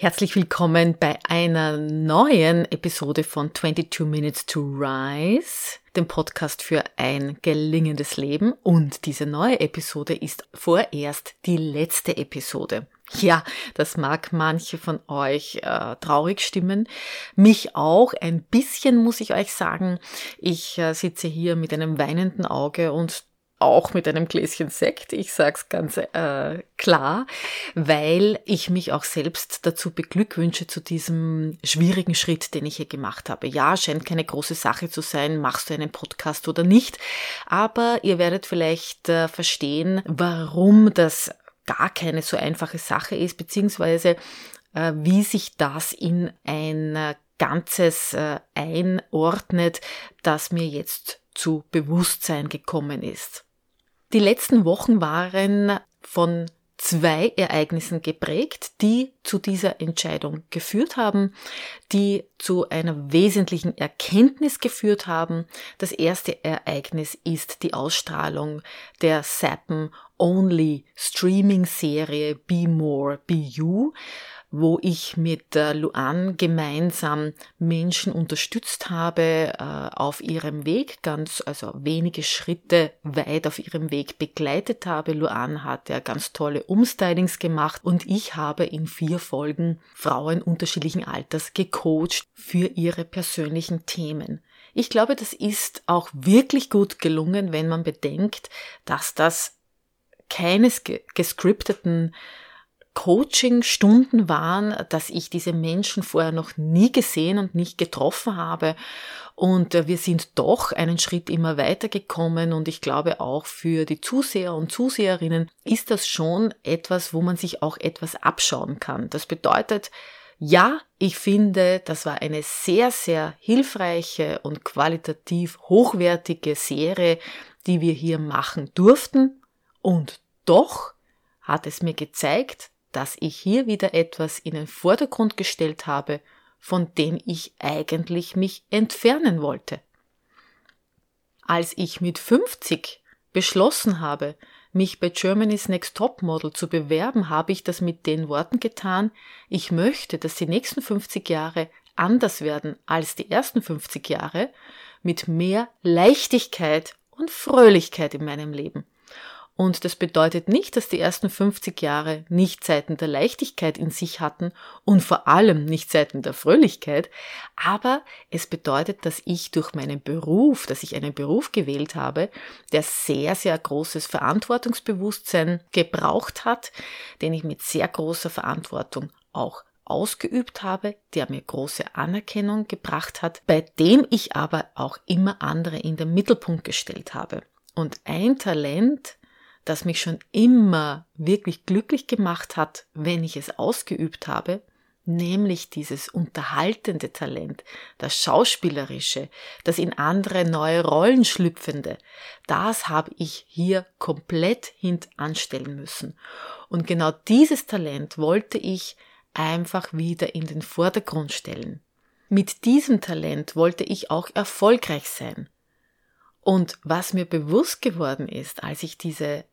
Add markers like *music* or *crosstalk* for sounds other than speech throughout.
Herzlich willkommen bei einer neuen Episode von 22 Minutes to Rise, dem Podcast für ein gelingendes Leben. Und diese neue Episode ist vorerst die letzte Episode. Ja, das mag manche von euch äh, traurig stimmen. Mich auch ein bisschen, muss ich euch sagen. Ich äh, sitze hier mit einem weinenden Auge und auch mit einem Gläschen Sekt, ich sag's ganz äh, klar, weil ich mich auch selbst dazu beglückwünsche zu diesem schwierigen Schritt, den ich hier gemacht habe. Ja, scheint keine große Sache zu sein, machst du einen Podcast oder nicht, aber ihr werdet vielleicht äh, verstehen, warum das gar keine so einfache Sache ist, beziehungsweise äh, wie sich das in ein äh, Ganzes äh, einordnet, das mir jetzt zu Bewusstsein gekommen ist. Die letzten Wochen waren von zwei Ereignissen geprägt, die zu dieser Entscheidung geführt haben, die zu einer wesentlichen Erkenntnis geführt haben. Das erste Ereignis ist die Ausstrahlung der Sappen Only Streaming Serie Be More Be You wo ich mit Luan gemeinsam Menschen unterstützt habe äh, auf ihrem Weg, ganz, also wenige Schritte weit auf ihrem Weg begleitet habe. Luan hat ja ganz tolle Umstylings gemacht und ich habe in vier Folgen Frauen unterschiedlichen Alters gecoacht für ihre persönlichen Themen. Ich glaube, das ist auch wirklich gut gelungen, wenn man bedenkt, dass das keines gescripteten Coaching-Stunden waren, dass ich diese Menschen vorher noch nie gesehen und nicht getroffen habe. Und äh, wir sind doch einen Schritt immer weiter gekommen und ich glaube auch für die Zuseher und Zuseherinnen ist das schon etwas, wo man sich auch etwas abschauen kann. Das bedeutet, ja, ich finde, das war eine sehr, sehr hilfreiche und qualitativ hochwertige Serie, die wir hier machen durften. Und doch hat es mir gezeigt, dass ich hier wieder etwas in den Vordergrund gestellt habe, von dem ich eigentlich mich entfernen wollte. Als ich mit 50 beschlossen habe, mich bei Germany's Next Top Model zu bewerben, habe ich das mit den Worten getan, ich möchte, dass die nächsten 50 Jahre anders werden als die ersten 50 Jahre, mit mehr Leichtigkeit und Fröhlichkeit in meinem Leben. Und das bedeutet nicht, dass die ersten 50 Jahre nicht Zeiten der Leichtigkeit in sich hatten und vor allem nicht Zeiten der Fröhlichkeit, aber es bedeutet, dass ich durch meinen Beruf, dass ich einen Beruf gewählt habe, der sehr, sehr großes Verantwortungsbewusstsein gebraucht hat, den ich mit sehr großer Verantwortung auch ausgeübt habe, der mir große Anerkennung gebracht hat, bei dem ich aber auch immer andere in den Mittelpunkt gestellt habe. Und ein Talent, das mich schon immer wirklich glücklich gemacht hat, wenn ich es ausgeübt habe, nämlich dieses unterhaltende Talent, das Schauspielerische, das in andere neue Rollen schlüpfende, das habe ich hier komplett hintanstellen müssen. Und genau dieses Talent wollte ich einfach wieder in den Vordergrund stellen. Mit diesem Talent wollte ich auch erfolgreich sein. Und was mir bewusst geworden ist, als ich diese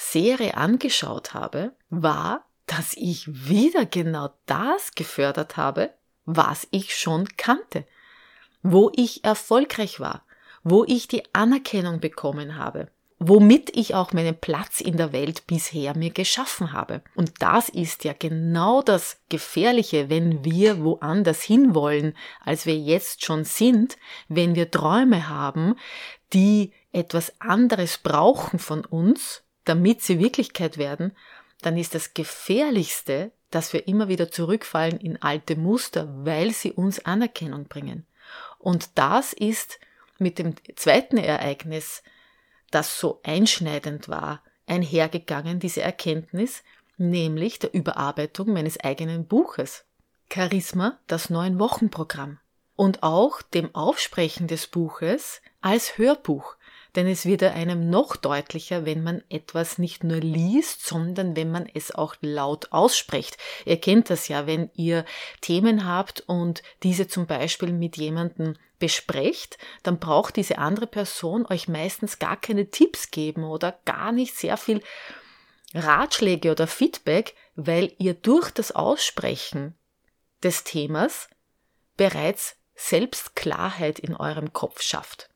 Serie angeschaut habe, war, dass ich wieder genau das gefördert habe, was ich schon kannte, wo ich erfolgreich war, wo ich die Anerkennung bekommen habe, womit ich auch meinen Platz in der Welt bisher mir geschaffen habe. Und das ist ja genau das Gefährliche, wenn wir woanders hinwollen, als wir jetzt schon sind, wenn wir Träume haben, die etwas anderes brauchen von uns, damit sie Wirklichkeit werden, dann ist das Gefährlichste, dass wir immer wieder zurückfallen in alte Muster, weil sie uns Anerkennung bringen. Und das ist mit dem zweiten Ereignis, das so einschneidend war, einhergegangen, diese Erkenntnis, nämlich der Überarbeitung meines eigenen Buches. Charisma, das neun Wochenprogramm. Und auch dem Aufsprechen des Buches als Hörbuch denn es wird einem noch deutlicher, wenn man etwas nicht nur liest, sondern wenn man es auch laut ausspricht. Ihr kennt das ja, wenn ihr Themen habt und diese zum Beispiel mit jemandem besprecht, dann braucht diese andere Person euch meistens gar keine Tipps geben oder gar nicht sehr viel Ratschläge oder Feedback, weil ihr durch das Aussprechen des Themas bereits selbst Klarheit in eurem Kopf schafft.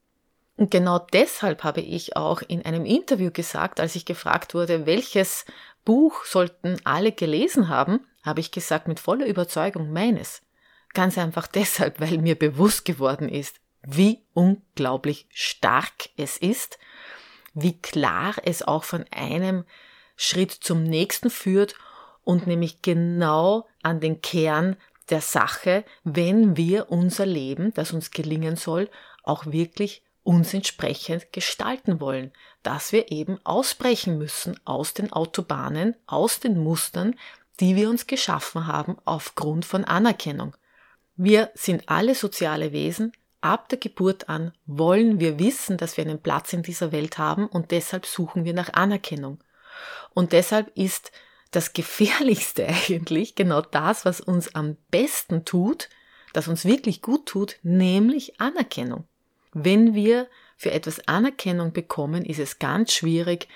Und genau deshalb habe ich auch in einem Interview gesagt, als ich gefragt wurde, welches Buch sollten alle gelesen haben, habe ich gesagt mit voller Überzeugung meines. Ganz einfach deshalb, weil mir bewusst geworden ist, wie unglaublich stark es ist, wie klar es auch von einem Schritt zum nächsten führt und nämlich genau an den Kern der Sache, wenn wir unser Leben, das uns gelingen soll, auch wirklich uns entsprechend gestalten wollen, dass wir eben ausbrechen müssen aus den Autobahnen, aus den Mustern, die wir uns geschaffen haben aufgrund von Anerkennung. Wir sind alle soziale Wesen. Ab der Geburt an wollen wir wissen, dass wir einen Platz in dieser Welt haben und deshalb suchen wir nach Anerkennung. Und deshalb ist das Gefährlichste *laughs* eigentlich genau das, was uns am besten tut, das uns wirklich gut tut, nämlich Anerkennung. Wenn wir für etwas Anerkennung bekommen, ist es ganz schwierig,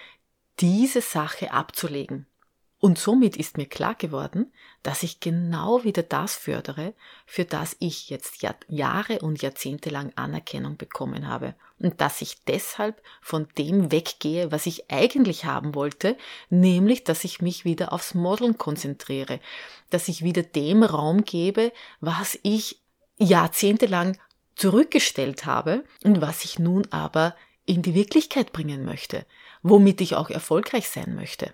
diese Sache abzulegen. Und somit ist mir klar geworden, dass ich genau wieder das fördere, für das ich jetzt Jahre und Jahrzehnte lang Anerkennung bekommen habe. Und dass ich deshalb von dem weggehe, was ich eigentlich haben wollte, nämlich, dass ich mich wieder aufs Modeln konzentriere, dass ich wieder dem Raum gebe, was ich jahrzehntelang zurückgestellt habe und was ich nun aber in die Wirklichkeit bringen möchte, womit ich auch erfolgreich sein möchte.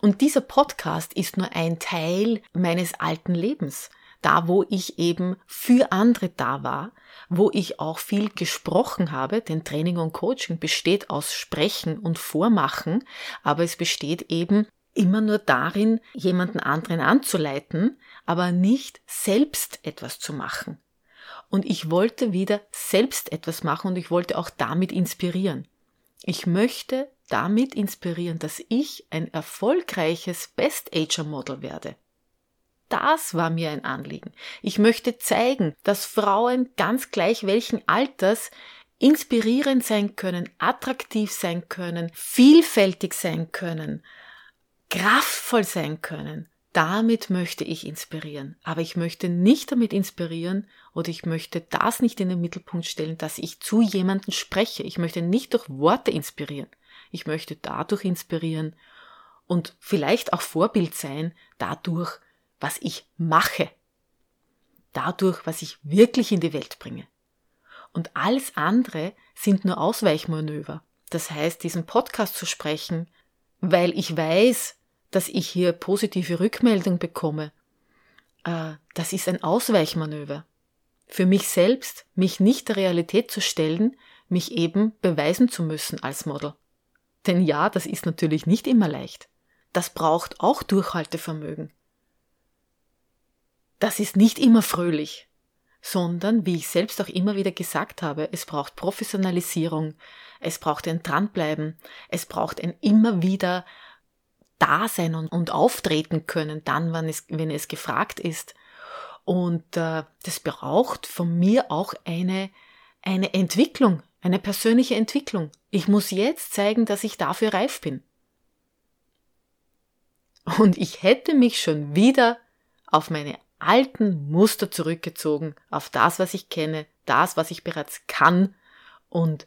Und dieser Podcast ist nur ein Teil meines alten Lebens, da wo ich eben für andere da war, wo ich auch viel gesprochen habe, denn Training und Coaching besteht aus Sprechen und Vormachen, aber es besteht eben immer nur darin, jemanden anderen anzuleiten, aber nicht selbst etwas zu machen und ich wollte wieder selbst etwas machen und ich wollte auch damit inspirieren. Ich möchte damit inspirieren, dass ich ein erfolgreiches Best-Ager-Model werde. Das war mir ein Anliegen. Ich möchte zeigen, dass Frauen ganz gleich welchen Alters inspirierend sein können, attraktiv sein können, vielfältig sein können, kraftvoll sein können, damit möchte ich inspirieren. Aber ich möchte nicht damit inspirieren oder ich möchte das nicht in den Mittelpunkt stellen, dass ich zu jemandem spreche. Ich möchte nicht durch Worte inspirieren. Ich möchte dadurch inspirieren und vielleicht auch Vorbild sein dadurch, was ich mache. Dadurch, was ich wirklich in die Welt bringe. Und alles andere sind nur Ausweichmanöver. Das heißt, diesen Podcast zu sprechen, weil ich weiß, dass ich hier positive Rückmeldung bekomme, äh, das ist ein Ausweichmanöver. Für mich selbst, mich nicht der Realität zu stellen, mich eben beweisen zu müssen als Model. Denn ja, das ist natürlich nicht immer leicht. Das braucht auch Durchhaltevermögen. Das ist nicht immer fröhlich, sondern, wie ich selbst auch immer wieder gesagt habe, es braucht Professionalisierung, es braucht ein Dranbleiben, es braucht ein immer wieder da sein und, und auftreten können, dann, wenn es, wenn es gefragt ist. Und äh, das braucht von mir auch eine, eine Entwicklung, eine persönliche Entwicklung. Ich muss jetzt zeigen, dass ich dafür reif bin. Und ich hätte mich schon wieder auf meine alten Muster zurückgezogen, auf das, was ich kenne, das, was ich bereits kann und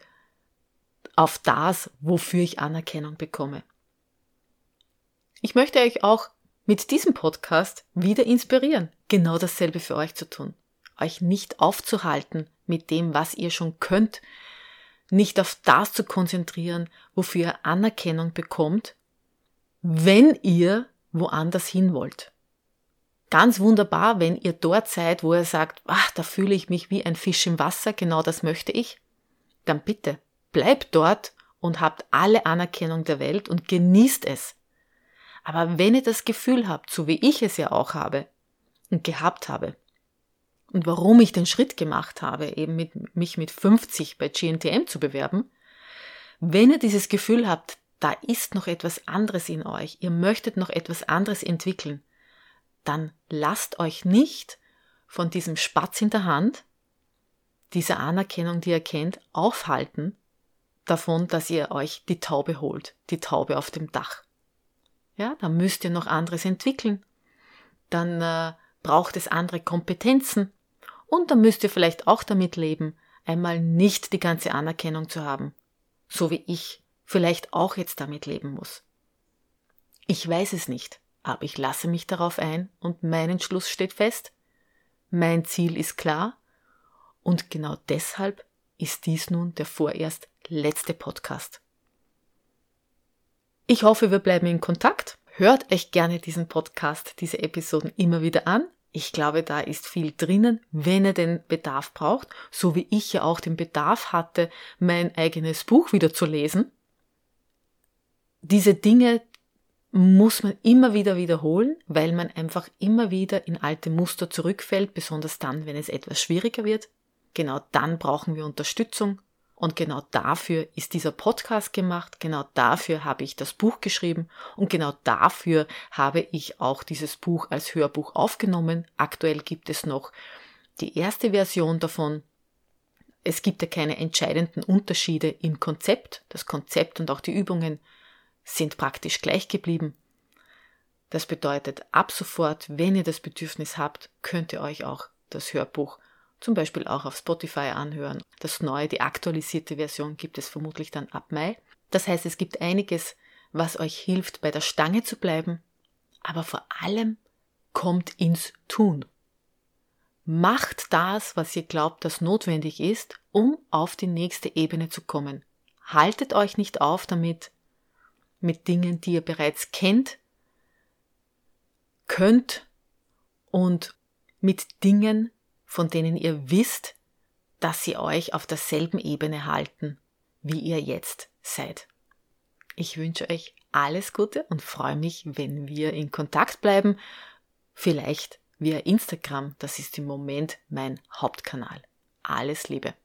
auf das, wofür ich Anerkennung bekomme. Ich möchte euch auch mit diesem Podcast wieder inspirieren, genau dasselbe für euch zu tun. Euch nicht aufzuhalten mit dem, was ihr schon könnt, nicht auf das zu konzentrieren, wofür ihr Anerkennung bekommt, wenn ihr woanders hin wollt. Ganz wunderbar, wenn ihr dort seid, wo ihr sagt, ach, da fühle ich mich wie ein Fisch im Wasser, genau das möchte ich. Dann bitte, bleibt dort und habt alle Anerkennung der Welt und genießt es. Aber wenn ihr das Gefühl habt, so wie ich es ja auch habe und gehabt habe, und warum ich den Schritt gemacht habe, eben mit, mich mit 50 bei GNTM zu bewerben, wenn ihr dieses Gefühl habt, da ist noch etwas anderes in euch, ihr möchtet noch etwas anderes entwickeln, dann lasst euch nicht von diesem Spatz in der Hand, dieser Anerkennung, die ihr kennt, aufhalten davon, dass ihr euch die Taube holt, die Taube auf dem Dach. Ja, da müsst ihr noch anderes entwickeln. dann äh, braucht es andere Kompetenzen und dann müsst ihr vielleicht auch damit leben, einmal nicht die ganze Anerkennung zu haben, so wie ich vielleicht auch jetzt damit leben muss. Ich weiß es nicht, aber ich lasse mich darauf ein und mein Entschluss steht fest. Mein Ziel ist klar und genau deshalb ist dies nun der vorerst letzte Podcast. Ich hoffe, wir bleiben in Kontakt. Hört euch gerne diesen Podcast, diese Episoden immer wieder an. Ich glaube, da ist viel drinnen, wenn ihr den Bedarf braucht, so wie ich ja auch den Bedarf hatte, mein eigenes Buch wieder zu lesen. Diese Dinge muss man immer wieder wiederholen, weil man einfach immer wieder in alte Muster zurückfällt, besonders dann, wenn es etwas schwieriger wird. Genau dann brauchen wir Unterstützung und genau dafür ist dieser Podcast gemacht, genau dafür habe ich das Buch geschrieben und genau dafür habe ich auch dieses Buch als Hörbuch aufgenommen. Aktuell gibt es noch die erste Version davon. Es gibt ja keine entscheidenden Unterschiede im Konzept. Das Konzept und auch die Übungen sind praktisch gleich geblieben. Das bedeutet, ab sofort, wenn ihr das Bedürfnis habt, könnt ihr euch auch das Hörbuch zum Beispiel auch auf Spotify anhören. Das neue, die aktualisierte Version gibt es vermutlich dann ab Mai. Das heißt, es gibt einiges, was euch hilft, bei der Stange zu bleiben, aber vor allem kommt ins Tun. Macht das, was ihr glaubt, das notwendig ist, um auf die nächste Ebene zu kommen. Haltet euch nicht auf damit, mit Dingen, die ihr bereits kennt, könnt und mit Dingen, von denen ihr wisst, dass sie euch auf derselben Ebene halten, wie ihr jetzt seid. Ich wünsche euch alles Gute und freue mich, wenn wir in Kontakt bleiben. Vielleicht via Instagram, das ist im Moment mein Hauptkanal. Alles Liebe.